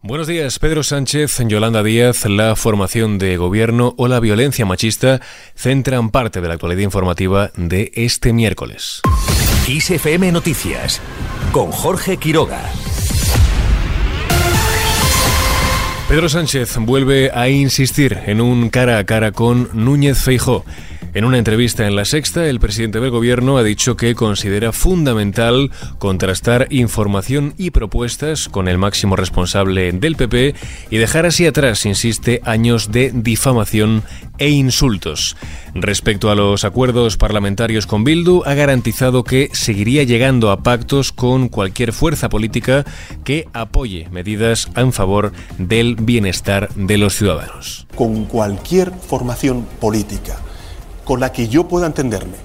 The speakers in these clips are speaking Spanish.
Buenos días, Pedro Sánchez, Yolanda Díaz, la formación de gobierno o la violencia machista centran parte de la actualidad informativa de este miércoles. ISFM Noticias con Jorge Quiroga. Pedro Sánchez vuelve a insistir en un cara a cara con Núñez Feijó. En una entrevista en La Sexta, el presidente del Gobierno ha dicho que considera fundamental contrastar información y propuestas con el máximo responsable del PP y dejar así atrás, insiste, años de difamación e insultos. Respecto a los acuerdos parlamentarios con Bildu, ha garantizado que seguiría llegando a pactos con cualquier fuerza política que apoye medidas en favor del bienestar de los ciudadanos. Con cualquier formación política con la que yo pueda entenderme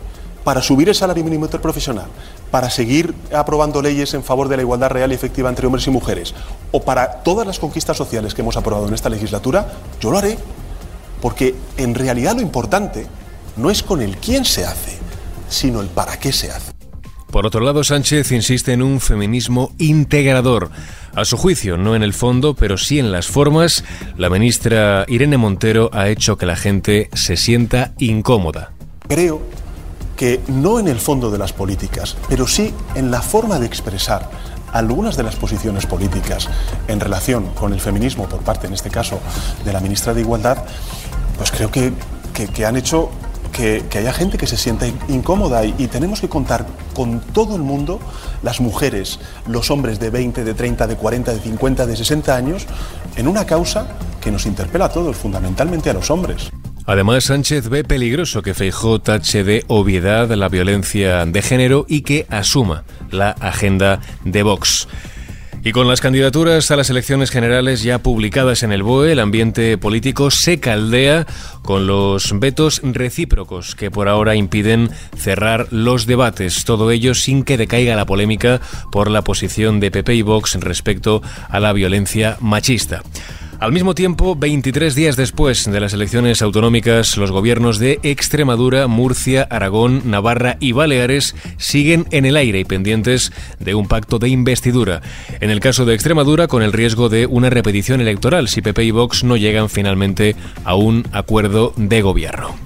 para subir el salario mínimo interprofesional, para seguir aprobando leyes en favor de la igualdad real y efectiva entre hombres y mujeres, o para todas las conquistas sociales que hemos aprobado en esta legislatura, yo lo haré. Porque en realidad lo importante no es con el quién se hace, sino el para qué se hace. Por otro lado, Sánchez insiste en un feminismo integrador. A su juicio, no en el fondo, pero sí en las formas, la ministra Irene Montero ha hecho que la gente se sienta incómoda. Creo que no en el fondo de las políticas, pero sí en la forma de expresar algunas de las posiciones políticas en relación con el feminismo por parte, en este caso, de la ministra de Igualdad, pues creo que, que, han hecho que, haya gente que se sienta incómoda y, tenemos que contar con todo el mundo, las mujeres, los hombres de 20, de 30, de 40, de 50, de 60 años, en una causa que nos interpela a todos, fundamentalmente a los hombres. Además, Sánchez ve peligroso que Feijó tache de obviedad la violencia de género y que asuma la agenda de Vox. Y con las candidaturas a las elecciones generales ya publicadas en el BOE, el ambiente político se caldea con los vetos recíprocos que por ahora impiden cerrar los debates. Todo ello sin que decaiga la polémica por la posición de PP y Vox respecto a la violencia machista. Al mismo tiempo, 23 días después de las elecciones autonómicas, los gobiernos de Extremadura, Murcia, Aragón, Navarra y Baleares siguen en el aire y pendientes de un pacto de investidura. En el caso de Extremadura, con el riesgo de una repetición electoral si PP y Vox no llegan finalmente a un acuerdo de gobierno.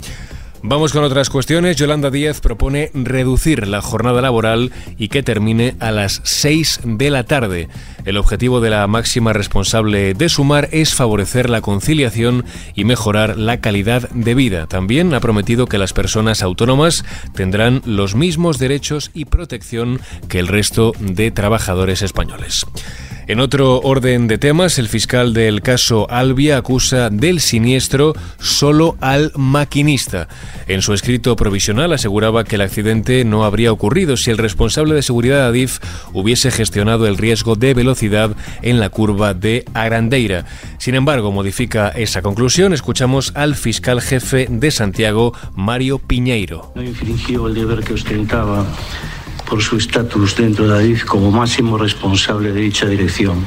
Vamos con otras cuestiones. Yolanda Díaz propone reducir la jornada laboral y que termine a las 6 de la tarde. El objetivo de la máxima responsable de Sumar es favorecer la conciliación y mejorar la calidad de vida. También ha prometido que las personas autónomas tendrán los mismos derechos y protección que el resto de trabajadores españoles. En otro orden de temas, el fiscal del caso Albia acusa del siniestro solo al maquinista. En su escrito provisional aseguraba que el accidente no habría ocurrido si el responsable de seguridad Adif hubiese gestionado el riesgo de velocidad en la curva de Arandeira. Sin embargo, modifica esa conclusión. Escuchamos al fiscal jefe de Santiago, Mario Piñeiro. No infringió el deber que ostentaba por su estatus dentro de ADIF como máximo responsable de dicha dirección.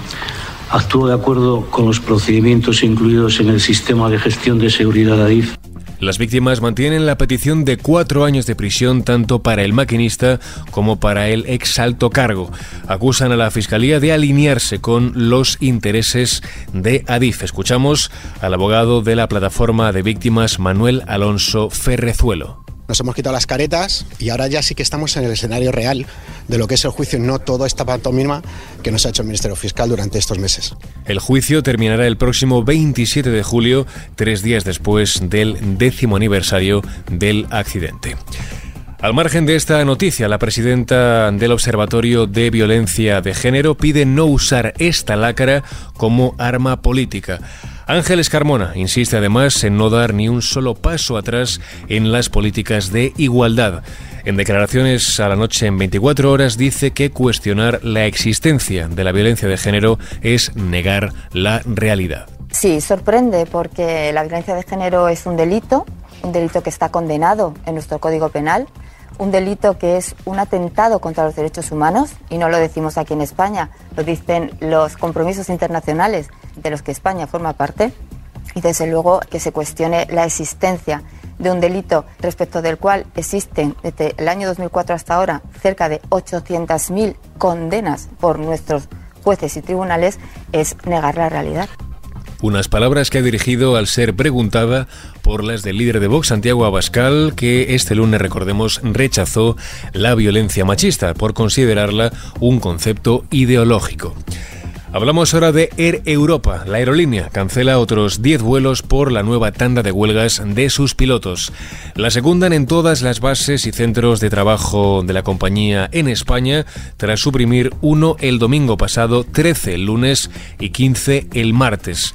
Actuó de acuerdo con los procedimientos incluidos en el sistema de gestión de seguridad de ADIF. Las víctimas mantienen la petición de cuatro años de prisión tanto para el maquinista como para el ex alto cargo. Acusan a la Fiscalía de alinearse con los intereses de Adif. Escuchamos al abogado de la plataforma de víctimas Manuel Alonso Ferrezuelo nos hemos quitado las caretas y ahora ya sí que estamos en el escenario real de lo que es el juicio, no toda esta pantomima que nos ha hecho el Ministerio Fiscal durante estos meses. El juicio terminará el próximo 27 de julio, tres días después del décimo aniversario del accidente. Al margen de esta noticia, la presidenta del Observatorio de Violencia de Género pide no usar esta lacra como arma política. Ángeles Carmona insiste además en no dar ni un solo paso atrás en las políticas de igualdad. En declaraciones a la noche en 24 horas dice que cuestionar la existencia de la violencia de género es negar la realidad. Sí, sorprende porque la violencia de género es un delito, un delito que está condenado en nuestro Código Penal, un delito que es un atentado contra los derechos humanos, y no lo decimos aquí en España, lo dicen los compromisos internacionales de los que España forma parte y desde luego que se cuestione la existencia de un delito respecto del cual existen desde el año 2004 hasta ahora cerca de 800.000 condenas por nuestros jueces y tribunales es negar la realidad. Unas palabras que ha dirigido al ser preguntada por las del líder de Vox, Santiago Abascal, que este lunes, recordemos, rechazó la violencia machista por considerarla un concepto ideológico. Hablamos ahora de Air Europa. La aerolínea cancela otros 10 vuelos por la nueva tanda de huelgas de sus pilotos. La secundan en todas las bases y centros de trabajo de la compañía en España, tras suprimir uno el domingo pasado, 13 el lunes y 15 el martes.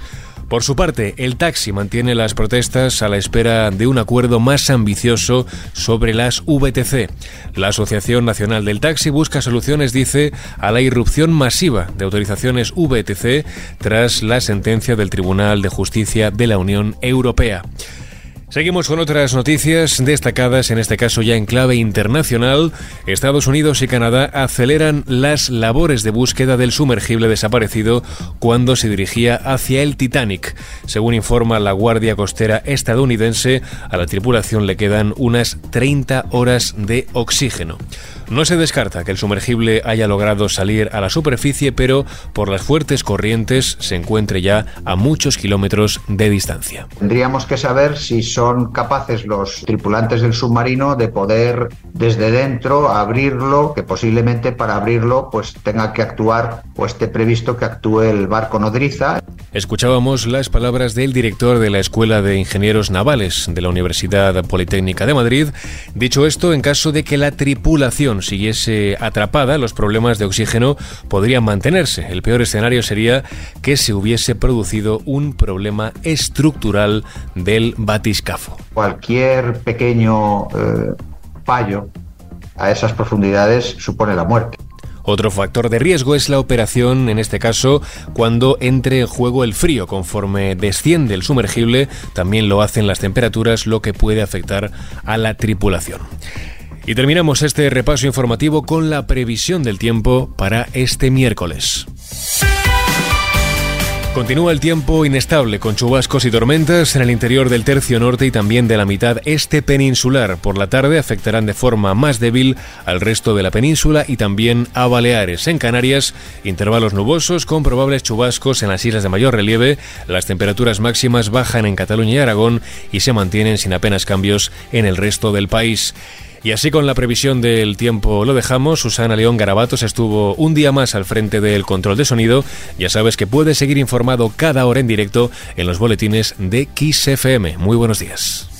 Por su parte, el taxi mantiene las protestas a la espera de un acuerdo más ambicioso sobre las VTC. La Asociación Nacional del Taxi busca soluciones, dice, a la irrupción masiva de autorizaciones VTC tras la sentencia del Tribunal de Justicia de la Unión Europea. Seguimos con otras noticias destacadas, en este caso ya en clave internacional. Estados Unidos y Canadá aceleran las labores de búsqueda del sumergible desaparecido cuando se dirigía hacia el Titanic. Según informa la Guardia Costera estadounidense, a la tripulación le quedan unas 30 horas de oxígeno. No se descarta que el sumergible haya logrado salir a la superficie, pero por las fuertes corrientes se encuentre ya a muchos kilómetros de distancia. Tendríamos que saber si son capaces los tripulantes del submarino de poder desde dentro abrirlo, que posiblemente para abrirlo pues tenga que actuar o esté previsto que actúe el barco nodriza. Escuchábamos las palabras del director de la Escuela de Ingenieros Navales de la Universidad Politécnica de Madrid. Dicho esto, en caso de que la tripulación siguiese atrapada, los problemas de oxígeno podrían mantenerse. El peor escenario sería que se hubiese producido un problema estructural del batiscafo. Cualquier pequeño eh, fallo a esas profundidades supone la muerte. Otro factor de riesgo es la operación, en este caso, cuando entre en juego el frío. Conforme desciende el sumergible, también lo hacen las temperaturas, lo que puede afectar a la tripulación. Y terminamos este repaso informativo con la previsión del tiempo para este miércoles. Continúa el tiempo inestable con chubascos y tormentas en el interior del tercio norte y también de la mitad este peninsular. Por la tarde afectarán de forma más débil al resto de la península y también a Baleares. En Canarias, intervalos nubosos con probables chubascos en las islas de mayor relieve. Las temperaturas máximas bajan en Cataluña y Aragón y se mantienen sin apenas cambios en el resto del país. Y así con la previsión del tiempo lo dejamos. Susana León Garabatos estuvo un día más al frente del control de sonido. Ya sabes que puedes seguir informado cada hora en directo en los boletines de Kiss FM. Muy buenos días.